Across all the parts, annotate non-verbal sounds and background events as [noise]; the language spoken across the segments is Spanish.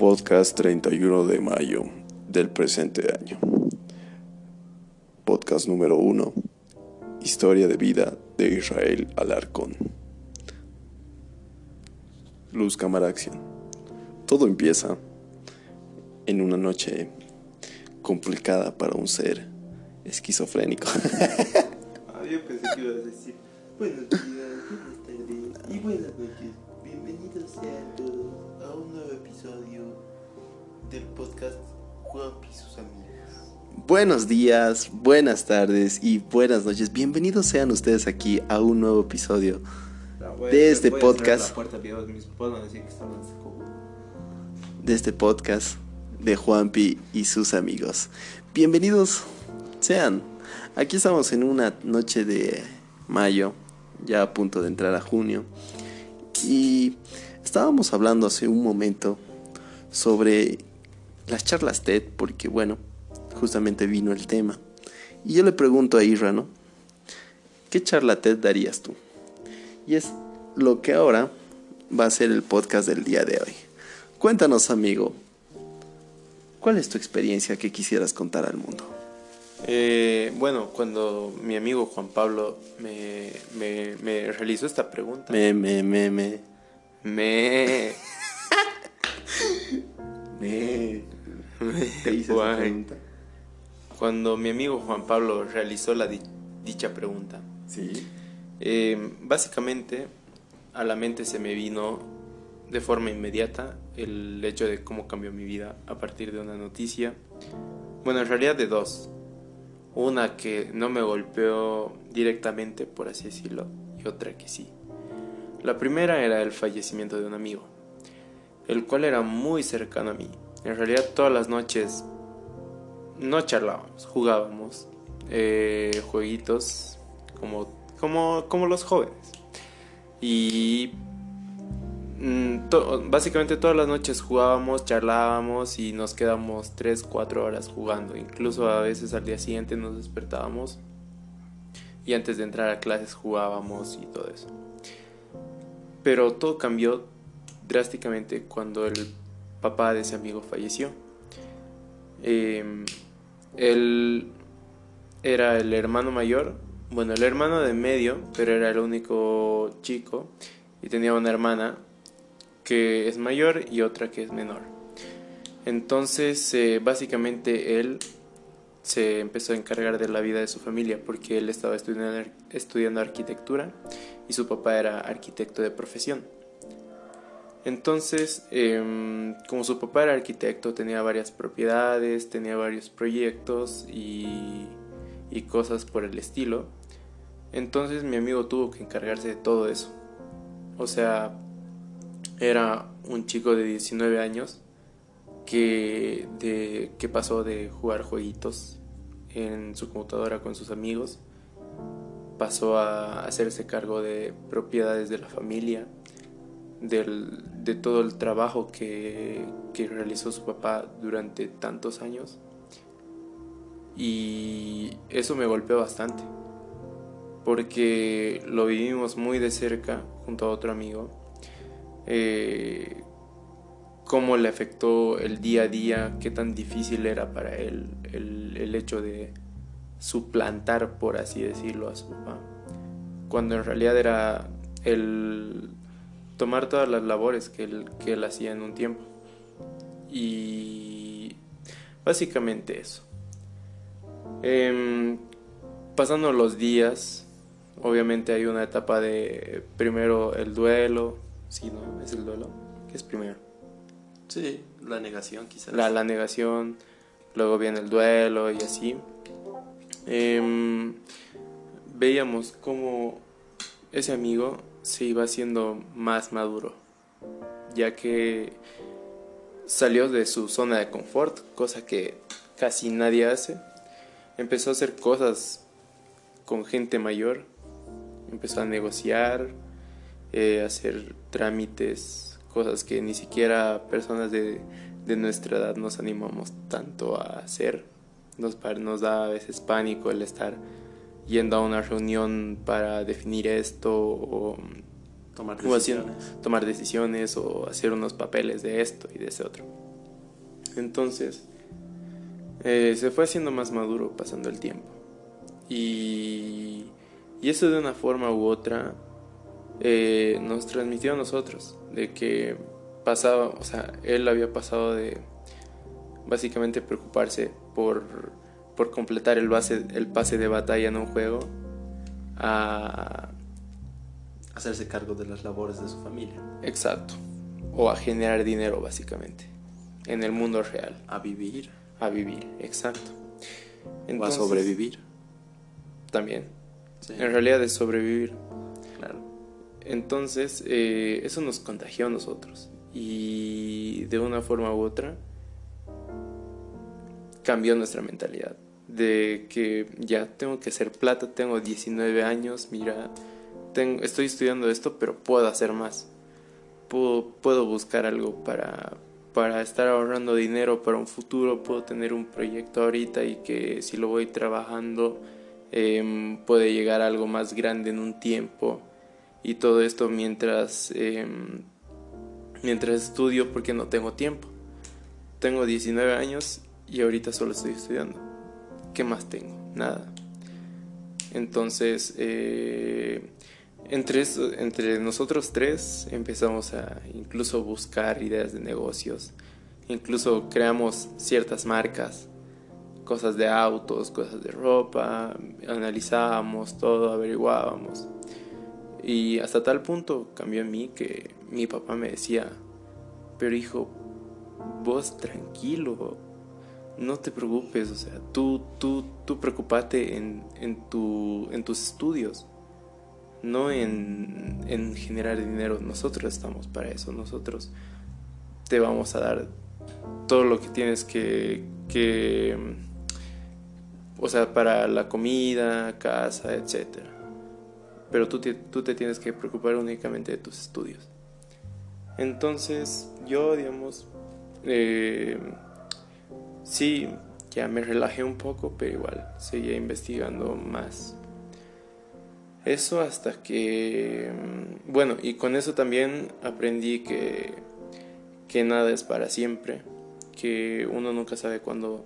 Podcast 31 de mayo del presente año. Podcast número 1. Historia de vida de Israel Alarcón. Luz Cámara Acción. Todo empieza en una noche complicada para un ser esquizofrénico. [laughs] Ah, yo pensé que ibas a decir buenos días, buenas tardes y buenas noches. Bienvenidos sean todos un nuevo episodio del podcast Juan y sus amigos. Buenos días, buenas tardes y buenas noches. Bienvenidos sean ustedes aquí a un nuevo episodio de este podcast. decir que de este podcast de Juanpi y sus amigos. Bienvenidos sean. Aquí estamos en una noche de mayo, ya a punto de entrar a junio. Y estábamos hablando hace un momento sobre las charlas TED, porque bueno, justamente vino el tema. Y yo le pregunto a Isra, ¿no? ¿Qué charla TED darías tú? Y es lo que ahora va a ser el podcast del día de hoy. Cuéntanos, amigo, ¿cuál es tu experiencia que quisieras contar al mundo? Eh, bueno, cuando mi amigo Juan Pablo me, me, me realizó esta pregunta, Me, me, me, me. Me, [laughs] me. [laughs] Te hice esa pregunta. cuando mi amigo Juan Pablo realizó la di- dicha pregunta, Sí. Eh, básicamente a la mente se me vino de forma inmediata el hecho de cómo cambió mi vida a partir de una noticia. Bueno, en realidad de dos. Una que no me golpeó directamente, por así decirlo, y otra que sí. La primera era el fallecimiento de un amigo, el cual era muy cercano a mí. En realidad todas las noches no charlábamos, jugábamos eh, jueguitos como, como, como los jóvenes. Y mm, básicamente todas las noches jugábamos, charlábamos y nos quedamos 3, 4 horas jugando. Incluso a veces al día siguiente nos despertábamos y antes de entrar a clases jugábamos y todo eso. Pero todo cambió drásticamente cuando el papá de ese amigo falleció. Em, él era el hermano mayor, bueno, el hermano de medio, pero era el único chico y tenía una hermana que es mayor y otra que es menor. Entonces, eh, básicamente él se empezó a encargar de la vida de su familia porque él estaba estudiando, ar- estudiando arquitectura y su papá era arquitecto de profesión. Entonces, em, como su papá era arquitecto, tenía varias propiedades, tenía varios proyectos y, y cosas por el estilo. Entonces mi amigo tuvo que encargarse de todo eso. O sea, era un chico de 19 años que, de, que pasó de jugar jueguitos en su computadora con sus amigos, pasó a hacerse cargo de propiedades de la familia, del- de todo el trabajo que, que realizó su papá durante tantos años. Y eso me golpeó bastante, porque lo vivimos muy de cerca junto a otro amigo. Eh, cómo le afectó el día a día, qué tan difícil era para él el, el hecho de suplantar, por así decirlo, a su papá. Cuando en realidad era el tomar todas las labores que él, que él hacía en un tiempo. Y básicamente eso. Em, pasando los días, obviamente hay una etapa de primero el duelo, sí, ¿no? Es el duelo, que es primero. Sí, la negación quizás. La, la negación, luego viene el duelo y así. Em, veíamos cómo ese amigo se iba haciendo más maduro, ya que salió de su zona de confort, cosa que casi nadie hace. Empezó a hacer cosas con gente mayor, empezó a negociar, eh, hacer trámites, cosas que ni siquiera personas de, de nuestra edad nos animamos tanto a hacer. Nos, nos da a veces pánico el estar yendo a una reunión para definir esto o, Tomar o haciendo- decisiones. tomar decisiones o hacer unos papeles de esto y de ese otro. Entonces, eh, se fue haciendo más maduro pasando el tiempo. Y, y eso de una forma u otra eh, nos transmitió a nosotros, de que pasaba, o sea, él había pasado de básicamente preocuparse por, por completar el, base, el pase de batalla en un juego a hacerse cargo de las labores de su familia. Exacto. O a generar dinero, básicamente. En el mundo real. A vivir. A vivir, exacto. o a sobrevivir. También. En realidad es sobrevivir. Claro. Entonces, eh, eso nos contagió a nosotros. Y de una forma u otra, cambió nuestra mentalidad. De que ya tengo que hacer plata, tengo 19 años, mira, tengo, estoy estudiando esto, pero puedo hacer más. Puedo, puedo buscar algo para, para estar ahorrando dinero para un futuro, puedo tener un proyecto ahorita y que si lo voy trabajando em, puede llegar a algo más grande en un tiempo y todo esto mientras, em, mientras estudio porque no tengo tiempo. Tengo 19 años y ahorita solo estoy estudiando. ¿Qué más tengo? Nada. Entonces, eh, entre, entre nosotros tres empezamos a incluso buscar ideas de negocios, incluso creamos ciertas marcas, cosas de autos, cosas de ropa, analizábamos todo, averiguábamos. Y hasta tal punto cambió en mí que mi papá me decía, pero hijo, vos tranquilo, no te preocupes, o sea, tú, tú, tú preocupate en, en, tu, en tus estudios no en, en generar dinero. Nosotros estamos para eso. Nosotros te vamos a dar todo lo que tienes que, o sea, para la comida, casa, etc. Pero tú tú te tienes que preocupar únicamente de tus estudios. Entonces, yo, digamos, eh, sí, ya me relajé un poco, pero igual seguía investigando más eso hasta que, mm, bueno, y con eso también aprendí que, que nada es para siempre, que uno nunca sabe cuándo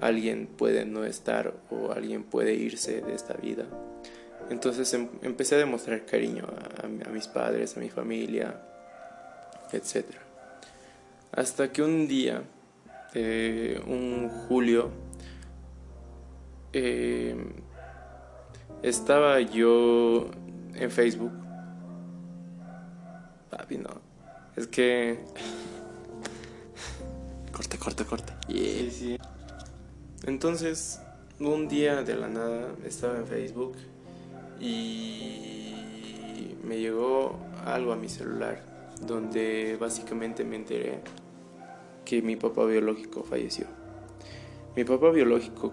alguien puede no estar o alguien puede irse de esta vida. Entonces em, empecé a demostrar cariño a, mis padres, a mi familia, etc. Hasta que un día, eh, un julio, eh, estaba yo en Facebook. Papi, no. Es que. [laughs] Corta, corta, corta. Sí, sí. Entonces, un día de la nada estaba en Facebook y me llegó algo a mi celular donde básicamente me enteré que mi papá biológico falleció. Mi papá biológico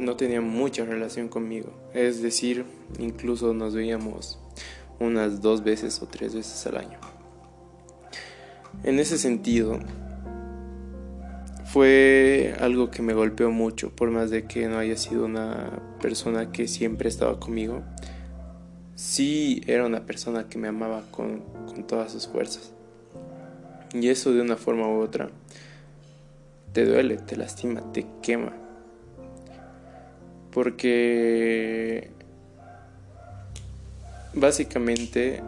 no tenía mucha relación conmigo, es decir, incluso nos veíamos unas dos veces o tres veces al año. En ese sentido, fue algo que me golpeó mucho, por más de que no haya sido una persona que siempre estaba conmigo, sí era una persona que me amaba con, con todas sus fuerzas. Y eso de una forma u otra te duele, te lastima, te quema. Porque básicamente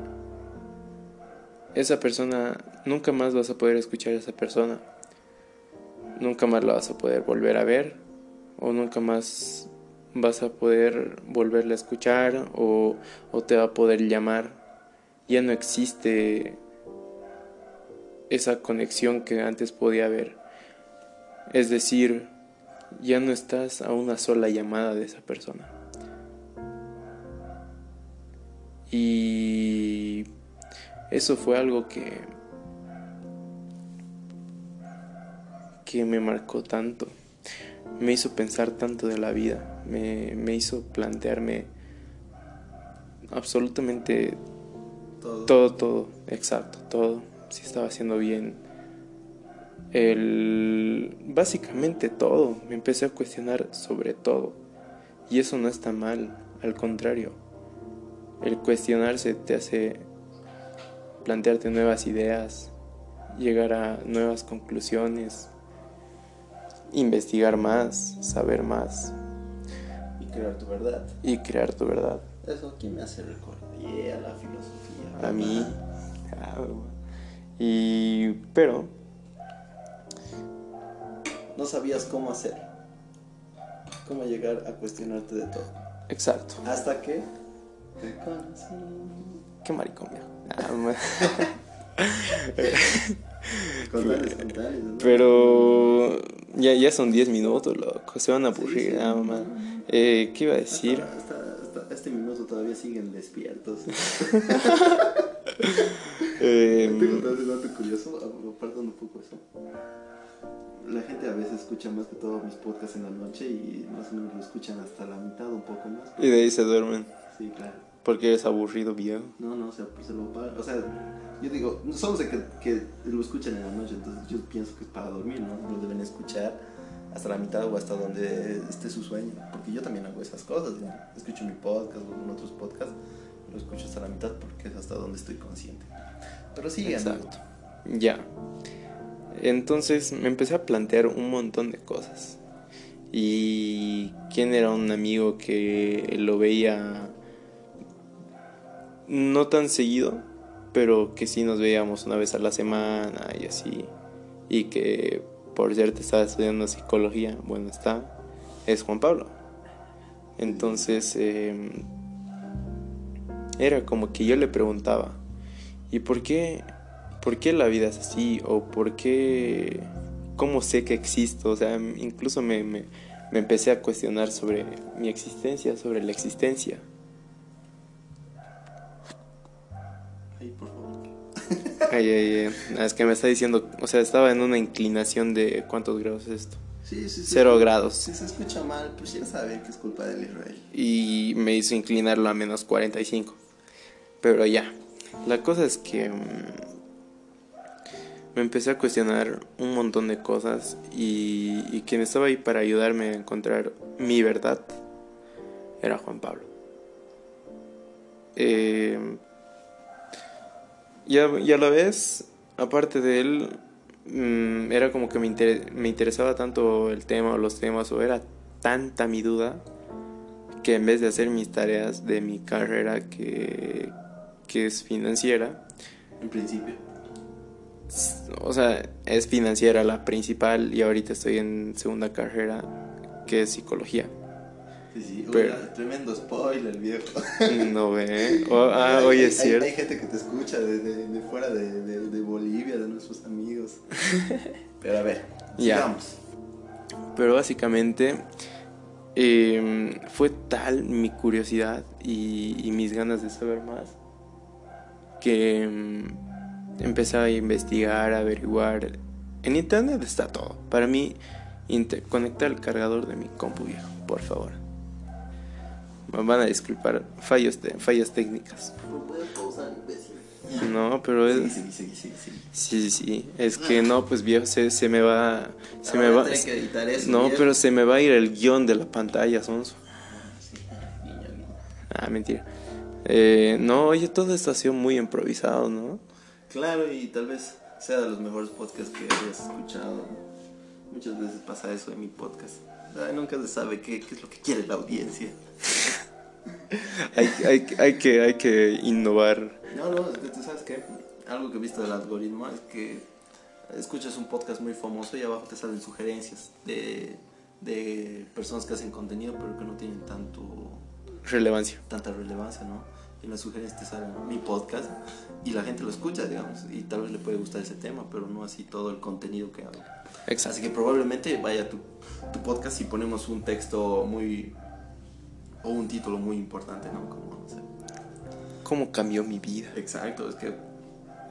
esa persona, nunca más vas a poder escuchar a esa persona. Nunca más la vas a poder volver a ver o nunca más vas a poder volverla a escuchar o, o te va a poder llamar. Ya no existe esa conexión que antes podía haber. Es decir, ya no estás a una sola llamada de esa persona. Y eso fue algo que que me marcó tanto, me hizo pensar tanto de la vida, me, me hizo plantearme absolutamente todo. todo, todo, exacto, todo, si estaba haciendo bien, el, básicamente todo. Me empecé a cuestionar sobre todo. Y eso no está mal, al contrario. El cuestionarse te hace plantearte nuevas ideas, llegar a nuevas conclusiones investigar más, saber más crear tu verdad. y crear tu verdad. Eso, ¿quién me hace recordar? Yeah, la filosofía. A mí. Y. Pero. No sabías cómo hacer. Cómo llegar a cuestionarte de todo. Exacto. Hasta que te conocí. Qué maricón. [laughs] Pero. Ya, ya son 10 minutos, loco. Se van a aburrir. Ah, mamá. Eh, ¿Qué iba a decir? Hasta, hasta- hasta este minuto todavía siguen despiertos. Eh, Te contaste un dato curioso, apartando un poco eso. La gente a veces escucha más que todo mis podcasts en la noche y más o menos lo escuchan hasta la mitad, un poco más. y de ahí se duermen. Sí, claro. Porque eres aburrido, viejo. No, no, o sea, pues se lo pagan. O sea, yo digo, solo sé que, que lo escuchan en la noche, entonces yo pienso que es para dormir, ¿no? Lo deben escuchar hasta la mitad o hasta donde esté su sueño. Porque yo también hago esas cosas, ¿no? Escucho mi podcast o en otros podcasts, lo escucho hasta la mitad porque es hasta donde estoy consciente. Pero sí, amigo. Exacto. Ya. Entonces me empecé a plantear un montón de cosas. Y quién era un amigo que lo veía no tan seguido, pero que sí nos veíamos una vez a la semana y así. Y que por cierto estaba estudiando psicología, bueno está, es Juan Pablo. Entonces em, era como que yo le preguntaba, ¿y por qué, por qué la vida es así? ¿O por qué, cómo sé que existo? O sea, incluso me, me, me empecé a cuestionar sobre mi existencia, sobre la existencia. Ay, por favor. Ay, ay, ay, es que me está diciendo, o sea, estaba en una inclinación de cuántos grados es esto. Sí, sí, sí. Cero grados. Si se escucha mal, pues ya saben que es culpa del Israel. y me hizo inclinarlo a menos 45. Pero ya, la cosa es que mm, me empecé a cuestionar un montón de cosas y, y quien estaba ahí para ayudarme a encontrar mi verdad era Juan Pablo. Eh, y, a, y a la vez, aparte de él, mm, era como que me, inter- me interesaba tanto el tema o los temas, o era tanta mi duda, que en vez de hacer mis tareas de mi carrera, que, que es financiera, En principio. o sea, es financiera la principal y ahorita estoy en segunda carrera, que es psicología. Sí, sí. Pero- Oiga, tremendo spoiler, viejo. [laughs] No ve. [laughs] Ah, Hay- oye, hay- es cierto. Hay, gente que te escucha de, de- de fuera de, Bolivia, de nuestros amigos. [laughs] Pero a ver, sigamos. Pero básicamente eh, fue tal mi curiosidad y, y mis ganas de saber más que mm, empecé a investigar, a averiguar. En internet está todo. Para mí, conectar el cargador de mi compu viejo, por favor. Me van a disculpar fallos, te- fallas técnicas. No pero es... Sigue, sigue. Sí, sí, sí. Es que no, pues viejo, se, se me va... Se me va... No, pero se me va a ir el guion de la pantalla, Sonso. Sí, guiño. Ah, mentira. Eh, no, oye, todo esto ha sido muy improvisado, ¿no? Claro, y tal vez sea de los mejores podcasts que hayas escuchado. Muchas veces pasa eso en mi podcast. Ay, nunca se sabe qué, qué es lo que quiere la audiencia. Hay, hay, hay, que, hay que innovar. No, no, tú sabes que algo que he visto del algoritmo es que escuchas un podcast muy famoso y abajo te salen sugerencias de, de personas que hacen contenido pero que no tienen tanto Relevancia. tanta relevancia, ¿no? Y en las sugerencias te salen mi podcast y la gente lo escucha, digamos, y tal vez le puede gustar ese tema, pero no así todo el contenido que hago. Así Exacto. que probablemente vaya tu, tu podcast si ponemos un texto muy o un título muy importante, ¿no? Como, no sé. ¿Cómo cambió mi vida? Exacto, es que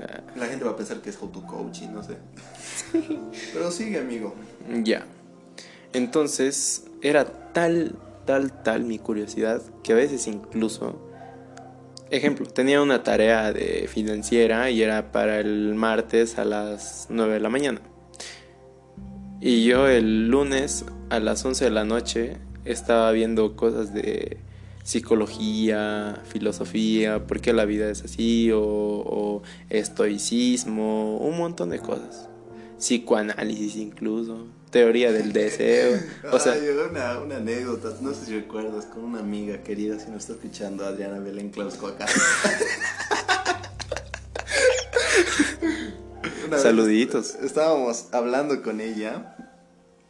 Ah, la gente va a pensar que es auto-coaching, no sé. Pero sigue, amigo. Ya. Entonces, era tal, tal, tal mi curiosidad que a veces incluso... Ejemplo, tenía una tarea de financiera y era para el martes a las 9 de la mañana. Y yo el lunes a las 11 de la noche estaba viendo cosas de psicología, filosofía, por qué la vida es así, o, o estoicismo, un montón de cosas. psicoanálisis incluso, teoría del [laughs] deseo. O sea, Ay, una, una anécdota, no sé si recuerdas, con una amiga querida, si nos está escuchando, Adriana Belén Clausco acá. [laughs] Saluditos. Estábamos hablando con ella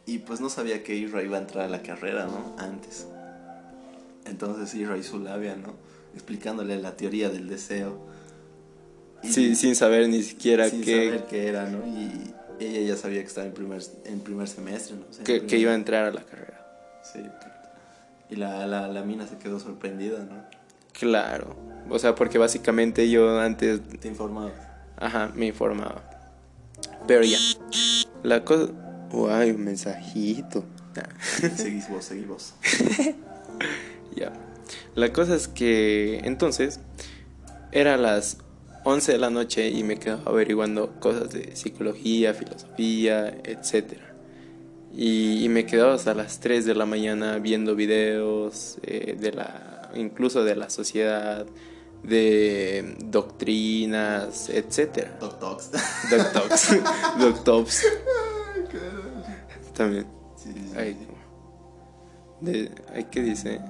y pues no sabía que Isra iba a entrar a la carrera, ¿no? Antes. Entonces Isra hizo labia, ¿no? Explicándole la teoría del deseo. Y- sí, sin saber ni siquiera sin qué, saber qué era, ¿no? Y ella ya sabía que estaba en primer, en primer semestre, ¿no? O sea, en que, que iba a entrar a la carrera. Sí. Y la, la, la mina se quedó sorprendida, ¿no? Claro. O sea, porque básicamente yo antes Te informaba. Ajá, me informaba. Pero ya. La cosa. Uy, un mensajito. Ah, seguís vos, seguís vos. [laughs] ya. La cosa es que entonces era las 11 de la noche y me quedaba averiguando cosas de psicología, filosofía, etc. Y, y me quedaba hasta las 3 de la mañana viendo videos eh, de la, incluso de la sociedad, de doctrinas, etc. Doc Docs. Doctops. Doctops. También. Sí, sí, sí. Ay, de, ay, ¿qué dice?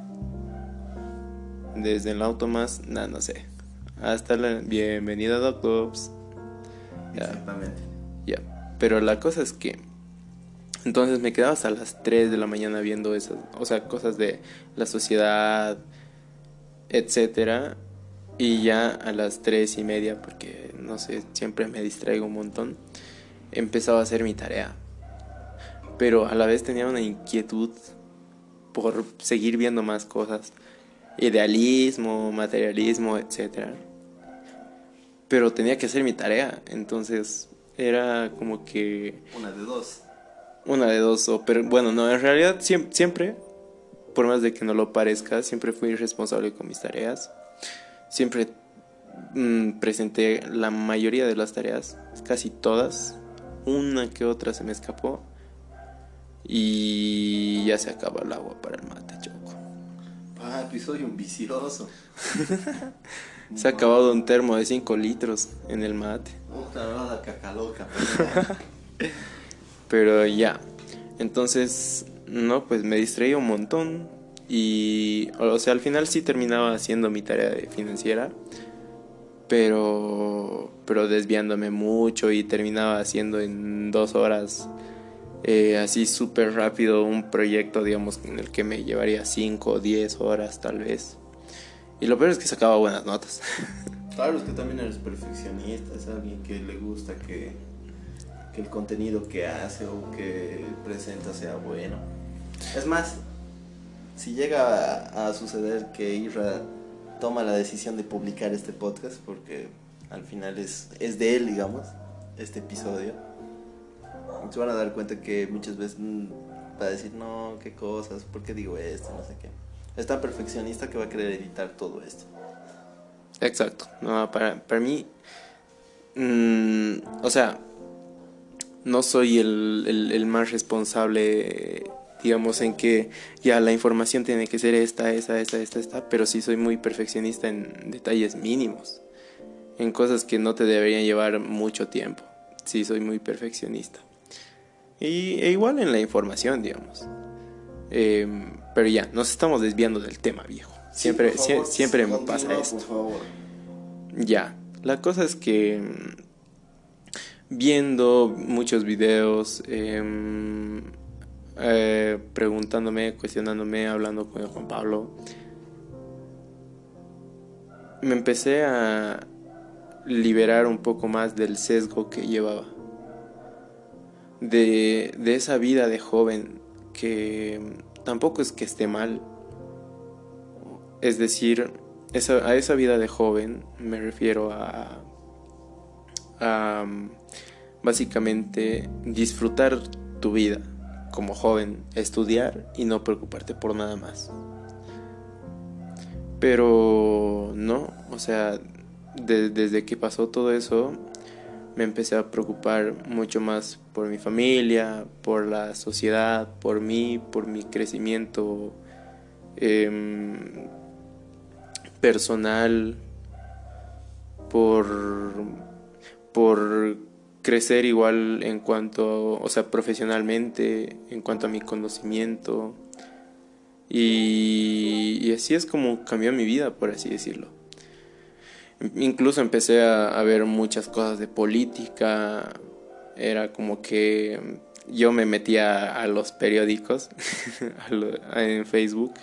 Desde el auto más, nada, no sé. Hasta la bienvenida Doctops. Ya, Exactamente. ya. Pero la cosa es que entonces me quedaba hasta las 3 de la mañana viendo esas, o sea, cosas de la sociedad, etcétera. Y ya a las tres y media, porque no sé, siempre me distraigo un montón, empezaba a hacer mi tarea. Pero a la vez tenía una inquietud por seguir viendo más cosas. Idealismo, materialismo, etcétera. Pero tenía que hacer mi tarea, entonces era como que Una de dos. una de dos, o pero bueno, no, en realidad siem- siempre, por más de que no lo parezca, siempre fui responsable con mis tareas. Siempre mm, presenté la mayoría de las tareas, casi todas. Una que otra se me escapó. Y ya se acaba el agua para el mate, choco. Papi, soy un vicioso. [laughs] Se ha acabado un termo de 5 litros en el mate. Puta, no la caca loca. [laughs] Pero ya. Entonces, no, pues me distraía un montón. Y, o sea, al final sí terminaba haciendo mi tarea de financiera. Pero, pero desviándome mucho y terminaba haciendo en dos horas, eh, así súper rápido, un proyecto, digamos, en el que me llevaría 5 o 10 horas tal vez. Y lo peor es que sacaba buenas notas. [laughs] Claro, es que también eres perfeccionista, es alguien que le gusta que, que el contenido que hace o que presenta sea bueno. Es más, si llega a, a suceder que Isra toma la decisión de publicar este podcast, porque al final es, es de él, digamos, este episodio, se van a dar cuenta que muchas veces mm, va a decir, no, qué cosas, ¿por qué digo esto? No sé qué. Es tan perfeccionista que va a querer editar todo esto. Exacto. No, para, para mí, mm, o sea, no soy el, el- el más responsable, digamos, en que ya la información tiene que ser esta, esta, esta, esta, esta, pero sí soy muy perfeccionista en detalles mínimos, en cosas que no te deberían llevar mucho tiempo. Sí, soy muy perfeccionista. Y, e igual en la información, digamos. Em, pero ya, nos estamos desviando del tema, viejo. Siempre, Sí, favor, siempre me pasa esto. Por favor. Ya, la cosa es que viendo muchos videos, em, eh, preguntándome, cuestionándome, hablando con Juan Pablo, me empecé a liberar un poco más del sesgo que llevaba. De, de esa vida de joven que tampoco es que esté mal. Es decir, esa, a esa vida de joven me refiero a, a mm, básicamente disfrutar tu vida como joven, estudiar y no preocuparte por nada más. Pero no, o sea, de- desde que pasó todo eso, me empecé a preocupar mucho más por mi familia, por la sociedad, por mí, por mi crecimiento em, personal, por, por crecer igual en cuanto, o sea, profesionalmente, en cuanto a mi conocimiento. Y, y así es como cambió mi vida, por así decirlo. Incluso empecé a, a ver muchas cosas de política. Era como que yo me metía a los periódicos [laughs] a lo- en Facebook,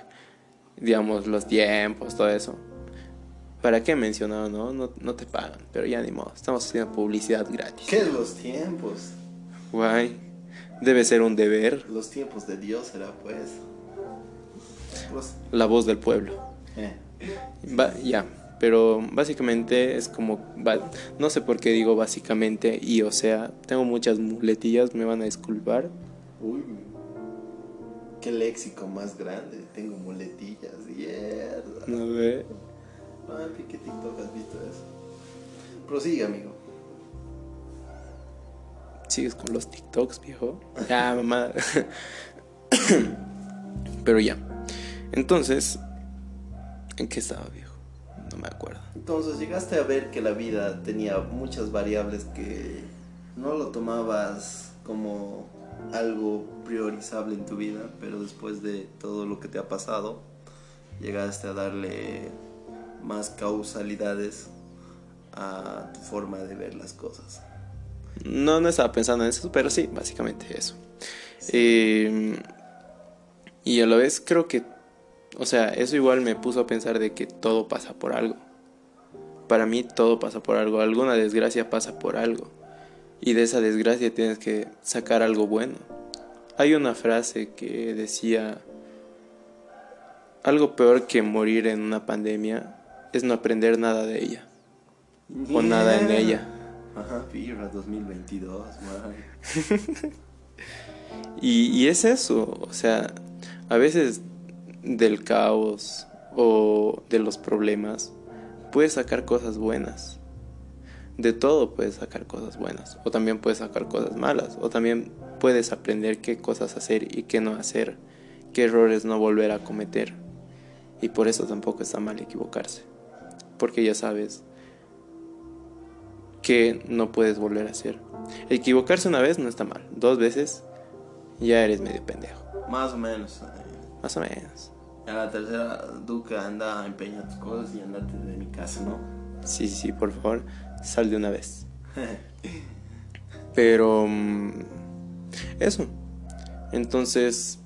digamos, los tiempos, todo eso. ¿Para qué mencionaba, no? no? No te pagan, pero ya ni modo, estamos haciendo publicidad gratis. ¿Qué los tiempos? Guay, debe ser un deber, Los tiempos de Dios será pues. Pues, la voz del pueblo. eh. Va- ya, pero básicamente es como, no sé por qué digo básicamente y o sea, tengo muchas muletillas, me van a disculpar. Uy, qué léxico más grande. Tengo muletillas, mierda. No ve. Papi, ¿qué TikTok has visto eso? Prosigue, amigo. Sigues con los TikToks, viejo. Ya, mamá. [coughs] Pero ya. Entonces, ¿en qué estaba, viejo? No me acuerdo. Entonces llegaste a ver que la vida tenía muchas variables que no lo tomabas como algo priorizable en tu vida, pero después de todo lo que te ha pasado, llegaste a darle más causalidades a tu forma de ver las cosas. No, no estaba pensando en eso, pero sí, básicamente eso. Eh, y a la vez creo que, o sea, eso igual me puso a pensar de que todo pasa por algo. Para mí todo pasa por algo, alguna desgracia pasa por algo. Y de esa desgracia tienes que sacar algo bueno. Hay una frase que decía, algo peor que morir en una pandemia es no aprender nada de ella. O nada en ella. Ajá, Pirra 2022, man. Y, y es eso, o sea, a veces del caos o de los problemas puedes sacar cosas buenas. De todo puedes sacar cosas buenas. O también puedes sacar cosas malas. O también puedes aprender qué cosas hacer y qué no hacer. Qué errores no volver a cometer. Y por eso tampoco está mal equivocarse. Porque ya sabes que no puedes volver a hacer. Equivocarse una vez no está mal. Dos veces ya eres medio pendejo. Más o menos. Más o menos. A la tercera, Duca anda a empeñar tus cosas y andate de mi casa, ¿no? Sí, sí, por favor, sal de una vez. [laughs] Pero... mm, Eso. Entonces...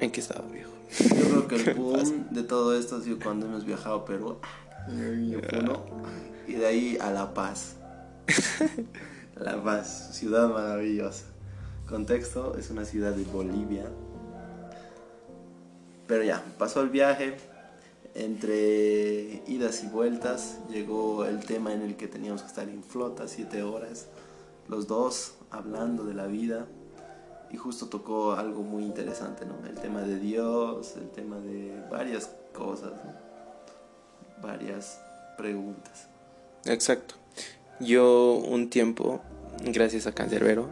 ¿En qué estaba, viejo? Yo creo que el [laughs] boom de todo esto ha sido cuando hemos viajado a Perú. y de ahí a La Paz. [laughs] La Paz, ciudad maravillosa. Contexto, es una ciudad de Bolivia. Pero ya, pasó el viaje. Entre idas y vueltas llegó el tema en el que teníamos que estar en flota siete horas. Los dos hablando de la vida. Y justo tocó algo muy interesante, ¿no? El tema de Dios, el tema de varias cosas. Varias preguntas. Exacto. Yo un tiempo, gracias a Cancerbero,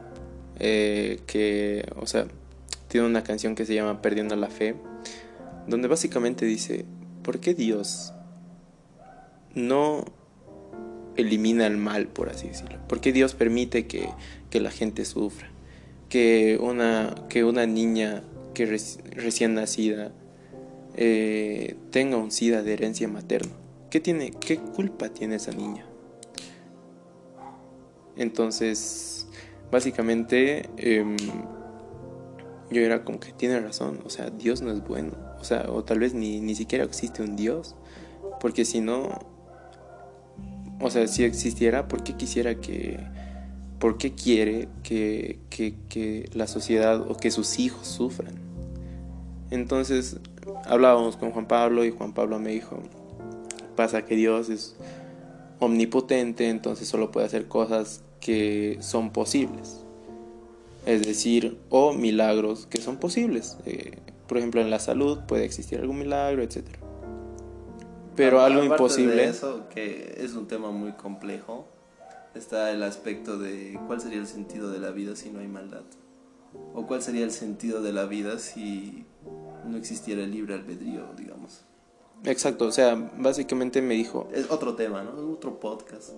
eh, que, o sea, tiene una canción que se llama Perdiendo la Fe, donde básicamente dice, ¿por qué Dios no elimina el mal, por así decirlo? ¿Por qué Dios permite que, que la gente sufra? Que una, que una niña que reci- recién nacida eh, tenga un SIDA de herencia materna. ¿Qué, tiene, ¿Qué culpa tiene esa niña? Entonces, básicamente, em, yo era como que tiene razón, o sea, Dios no es bueno, o tal vez ni, ni siquiera existe un Dios, porque si no, o sea, si existiera, ¿por qué quisiera que, por qué quiere que, que, que la sociedad o que sus hijos sufran? Entonces, hablábamos con Juan Pablo y Juan Pablo me dijo, pasa que Dios es omnipotente, entonces solo puede hacer cosas que son posibles. Es decir, o milagros que son posibles. Eh, por ejemplo, en la salud puede existir algún milagro, etc. Pero algo de imposible. eso, que es un tema muy complejo, está el aspecto de cuál sería el sentido de la vida si no hay maldad. O cuál sería el sentido de la vida si no existiera el libre albedrío, digamos. Exacto, o sea, básicamente me dijo, Es otro tema, ¿no? Es otro podcast.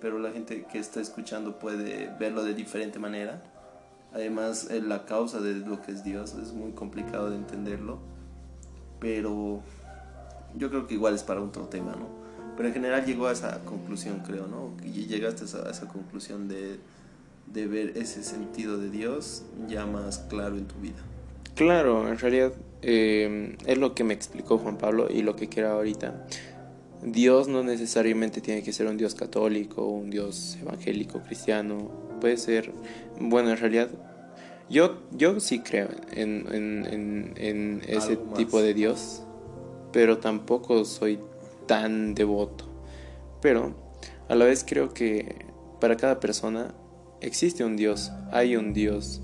pero la gente que está escuchando puede verlo de diferente manera. Además, eh, la causa de lo que es Dios es muy complicado de entenderlo, pero yo creo que igual es para otro tema, ¿no? Pero en general llegó a esa conclusión, creo, ¿no? Y llegaste a esa, conclusión de, de ver ese sentido de Dios ya más claro en tu vida. Claro, en realidad eh, es lo que me explicó Juan Pablo y lo que quiero ahorita. Dios no necesariamente tiene que ser un Dios católico, un Dios evangélico, cristiano. Puede ser, bueno, en realidad yo, yo sí creo en, en, en, en ese tipo de Dios, pero tampoco soy tan devoto. Pero a la vez creo que para cada persona existe un Dios, hay un Dios.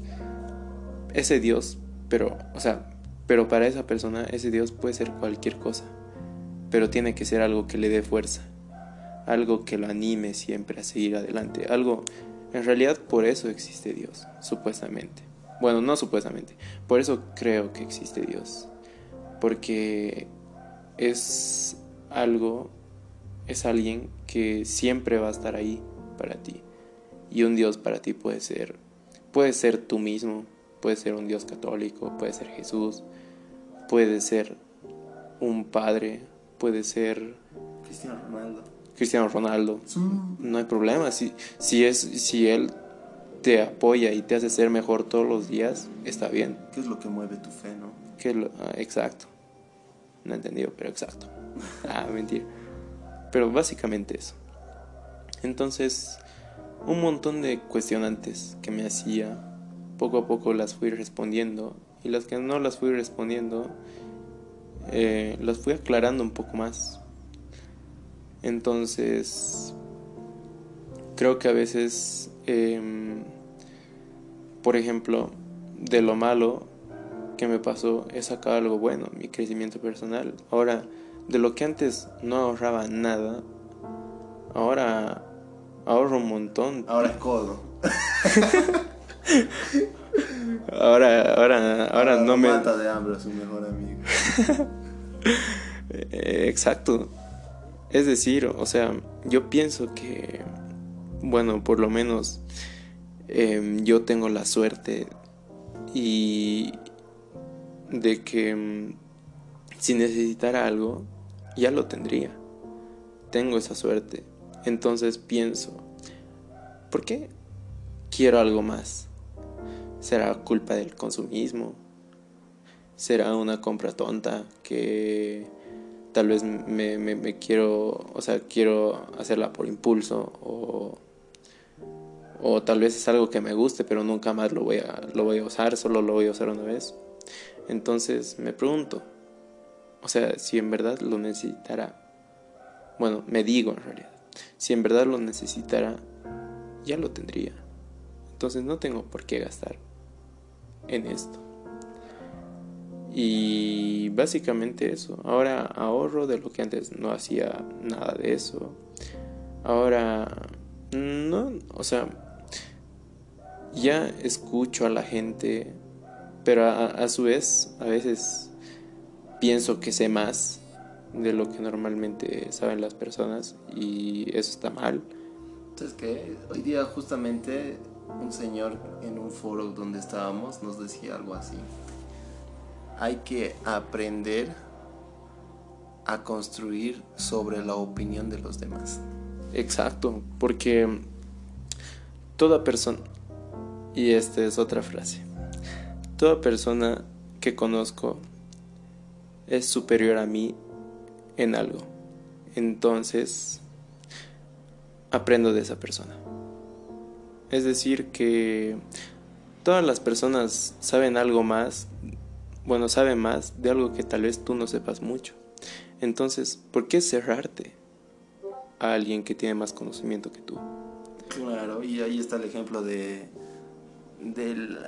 Ese Dios, pero, o sea, pero para esa persona ese Dios puede ser cualquier cosa, pero tiene que ser algo que le dé fuerza, algo que lo anime siempre a seguir adelante, algo, en realidad por eso existe Dios, supuestamente. Bueno, no supuestamente, por eso creo que existe Dios, porque es algo, es alguien que siempre va a estar ahí para ti. Y un Dios para ti puede ser, puede ser tú mismo, puede ser un Dios católico, puede ser Jesús, puede ser un padre, puede ser Cristiano Ronaldo. Cristiano Ronaldo. No hay problema. Si, si, es, si él te apoya y te hace ser mejor todos los días, está bien. ¿Qué es lo que mueve tu fe, no? Lo- ah, exacto. No he entendido, pero exacto. [laughs] Ah, mentira. Pero básicamente eso. Entonces, un montón de cuestionantes que me hacía, poco a poco las fui respondiendo. Y las que no las fui respondiendo, eh, las fui aclarando un poco más. Entonces, creo que a veces, em, por ejemplo, de lo malo que me pasó he sacado algo bueno, mi crecimiento personal. Ahora, de lo que antes no ahorraba nada, ahora ahorro un montón. Ahora es codo. [laughs] Ahora, ahora, ahora no me... Mata de hambre a su mejor amigo. [laughs] Eh, Exacto. Es decir, o sea, yo pienso que, bueno, por lo menos em, yo tengo la suerte y de que em, si necesitara algo, ya lo tendría. Tengo esa suerte. Entonces pienso, ¿por qué quiero algo más? ¿Será culpa del consumismo? Será una compra tonta que tal vez me, me- me quiero, o sea, quiero hacerla por impulso o, o tal vez es algo que me guste pero nunca más lo voy a, lo voy a usar, solo lo voy a usar una vez. Entonces me pregunto, o sea, si en verdad lo necesitara, bueno, me digo en realidad, si en verdad lo necesitara, ya lo tendría. Entonces no tengo por qué gastar en esto. Y básicamente eso. Ahora ahorro de lo que antes no hacía nada de eso. Ahora no, o sea, ya escucho a la gente, pero a, a su vez a veces pienso que sé más de lo que normalmente saben las personas y eso está mal. Entonces, que hoy día justamente un señor en un foro donde estábamos nos decía algo así. Hay que aprender a construir sobre la opinión de los demás. Exacto, porque toda persona, y esta es otra frase, toda persona que conozco es superior a mí en algo. Entonces, aprendo de esa persona. Es decir, que todas las personas saben algo más, bueno, saben más de algo que tal vez tú no sepas mucho. Entonces, ¿por qué cerrarte a alguien que tiene más conocimiento que tú? Claro, y ahí está el ejemplo de del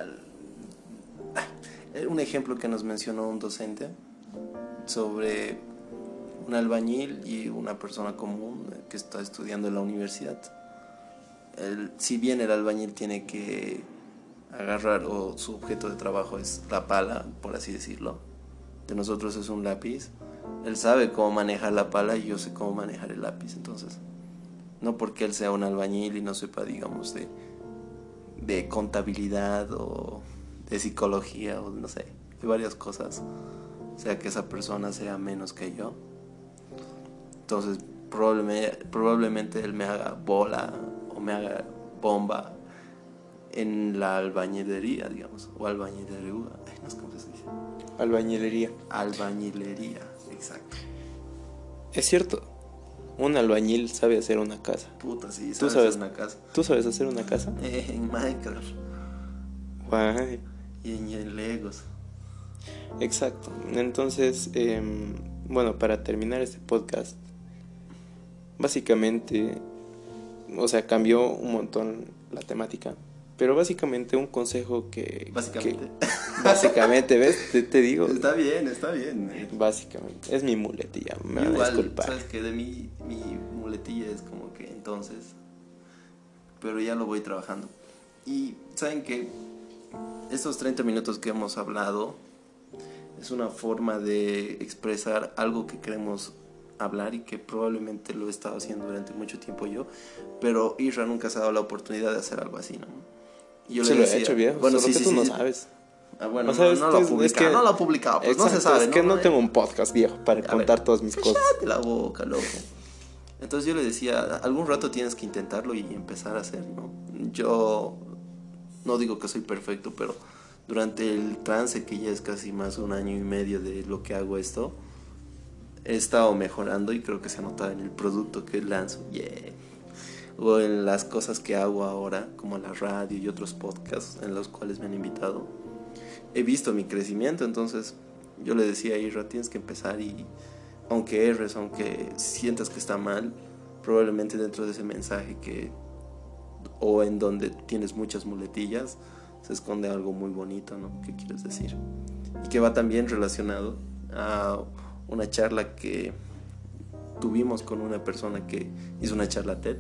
un ejemplo que nos mencionó un docente sobre un albañil y una persona común que está estudiando en la universidad. El- si bien el albañil tiene que agarrar o su objeto de trabajo es la pala, por así decirlo, de nosotros es un lápiz, él sabe cómo manejar la pala y yo sé cómo manejar el lápiz, entonces No porque él sea un albañil y no sepa, digamos, de, de contabilidad o de psicología o no sé, de varias cosas. O sea, que esa persona sea menos que yo. Entonces, probablemente, probablemente él me haga bola o me haga bomba en la albañilería, digamos, o albañilería. Ay, no sé cómo se dice. Albañilería. Albañilería, exacto. Es cierto. Un albañil sabe hacer una casa. Puta, sí, ¿Tú sabes hacer una casa. ¿Tú sabes hacer una casa? Eh, [laughs] en Minecraft Guay. y en, y en Legos. Exacto. Entonces, em, bueno, para terminar este podcast, básicamente, o sea, cambió un montón la temática, pero básicamente un consejo que... Básicamente. que- [laughs] básicamente, ¿ves? Te, te digo. Está bien, está bien. Básicamente, es mi muletilla, me Igual, disculpar. sabes que de mí, mi muletilla es como que entonces, pero ya lo voy trabajando. Y saben que estos 30 minutos que hemos hablado es una forma de expresar algo que queremos hablar y que probablemente lo he estado haciendo durante mucho tiempo yo, pero Isra nunca se ha dado la oportunidad de hacer algo así, ¿no? Y yo Se le lo he decía- hecho, viejo, Bueno, solo sí, que sí, tú no sí. sabes. Ah, bueno, O sea, no, no lo es- que- no lo ha publicado, pues no se Exacto, sabe. Es que no, Eh, tengo un podcast viejo para contar ver. todas mis cosas. La boca, loco. Entonces yo le decía, algún rato tienes que intentarlo y empezar a hacer, ¿no? Yo no digo que soy perfecto, pero durante el trance, que ya es casi más un año y medio de lo que hago esto, he estado mejorando y creo que se ha notado en el producto que lanzo. Yeah. O en las cosas que hago ahora, como la radio y otros podcasts en los cuales me han invitado. He visto mi crecimiento, entonces yo le decía a Isra, tienes que empezar y aunque erres, aunque sientas que está mal, probablemente dentro de ese mensaje que o en donde tienes muchas muletillas se esconde algo muy bonito, ¿no? ¿Qué quieres decir? Y que va también relacionado a una charla que tuvimos con una persona que hizo una charla TED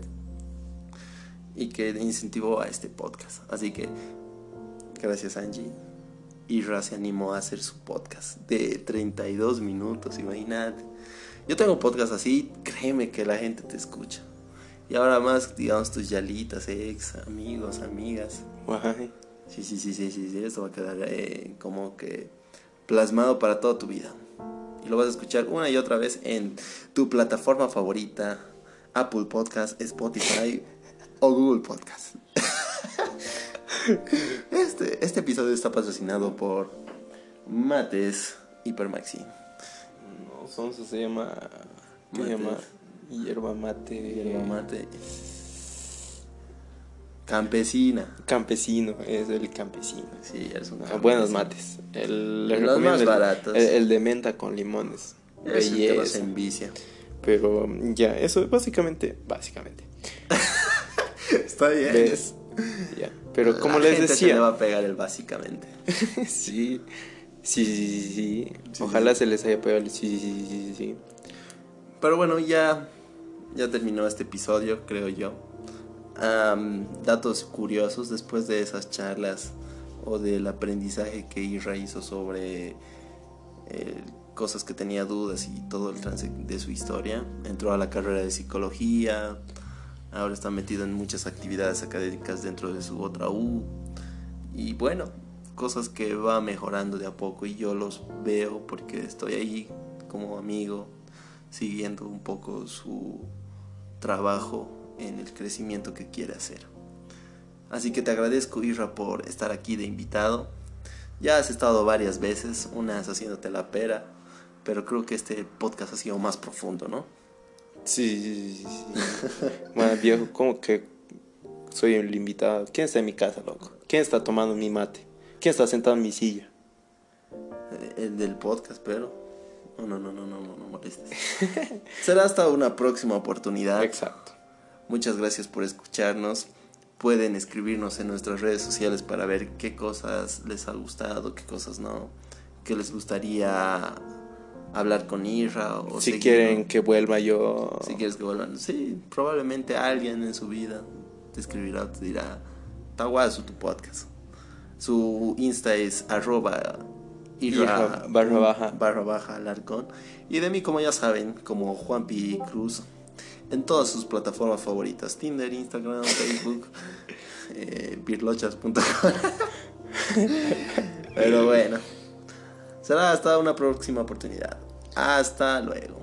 y que incentivó a este podcast. Así que gracias Angie. Isra se animó a hacer su podcast de 32 minutos, imagínate. Yo tengo podcast así, créeme que la gente te escucha. Y ahora más, digamos, tus yalitas, ex, amigos, amigas. Guay. Sí, sí, sí, sí, sí, sí, esto va a quedar eh, como que plasmado para toda tu vida. Y lo vas a escuchar una y otra vez en tu plataforma favorita, Apple Podcast, Spotify o Google Podcast. [laughs] Este, este episodio está patrocinado por Mates Hipermaxi. No, Sonso se llama. ¿Qué llama? Hierba mate. Yerba mate. Campesina. Campesino, es el campesino. Sí, eres un Ah, buenos campesino. mates. El, les Los más baratos. El, el de menta con limones. Es Belleza. envicia. Pero ya, eso básicamente, básicamente. [laughs] Está bien. ¿Ves? Ya. Pero como La les gente se le va decía, a pegar el básicamente. [laughs] sí, sí, sí, sí, sí. Ojalá sí. se les haya pegado el sí, sí, sí, sí, sí. Pero bueno, ya, ya terminó este episodio, creo yo. Datos curiosos después de esas charlas o del aprendizaje que Isra hizo sobre eh, cosas que tenía dudas y todo el trance de su historia. Entró a la carrera de psicología, ahora está metido en muchas actividades académicas dentro de su otra U. Y bueno, cosas que va mejorando de a poco y yo los veo porque estoy ahí como amigo, siguiendo un poco su trabajo en el crecimiento que quiere hacer. Así que te agradezco, Isra, por estar aquí de invitado. Ya has estado varias veces, unas haciéndote la pera, pero creo que este podcast ha sido más profundo, ¿no? Sí, sí, sí, bueno, viejo, ¿cómo que soy el invitado? ¿Quién está en mi casa, loco? ¿Quién está tomando mi mate? ¿Quién está sentado en mi silla? Eh, El del podcast, pero... No, no, no, no, no, no, no molestes. [laughs] Será hasta una próxima oportunidad. Exacto. Muchas gracias por escucharnos. Pueden escribirnos en nuestras redes sociales para ver qué cosas les ha gustado, qué cosas no, qué les gustaría hablar con Isra o Si seguir- quieren que vuelva yo... si quieres que vuelvan. Sí, probablemente alguien en su vida te escribirá, te dirá, guaso tu podcast. Su Insta es arroba Isra barra baja. barra baja Alarcón. Y de mí, como ya saben, como Juan P. Cruz en todas sus plataformas favoritas: Tinder, Instagram, Facebook, [laughs] eh, birlochas.com. [laughs] Pero bueno, será hasta una próxima oportunidad. Hasta luego.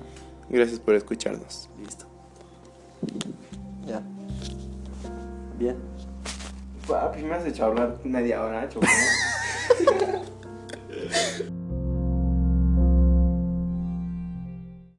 Gracias por escucharnos. Listo. Ya. Bien. Papi, me has hecho hablar media hora. [laughs]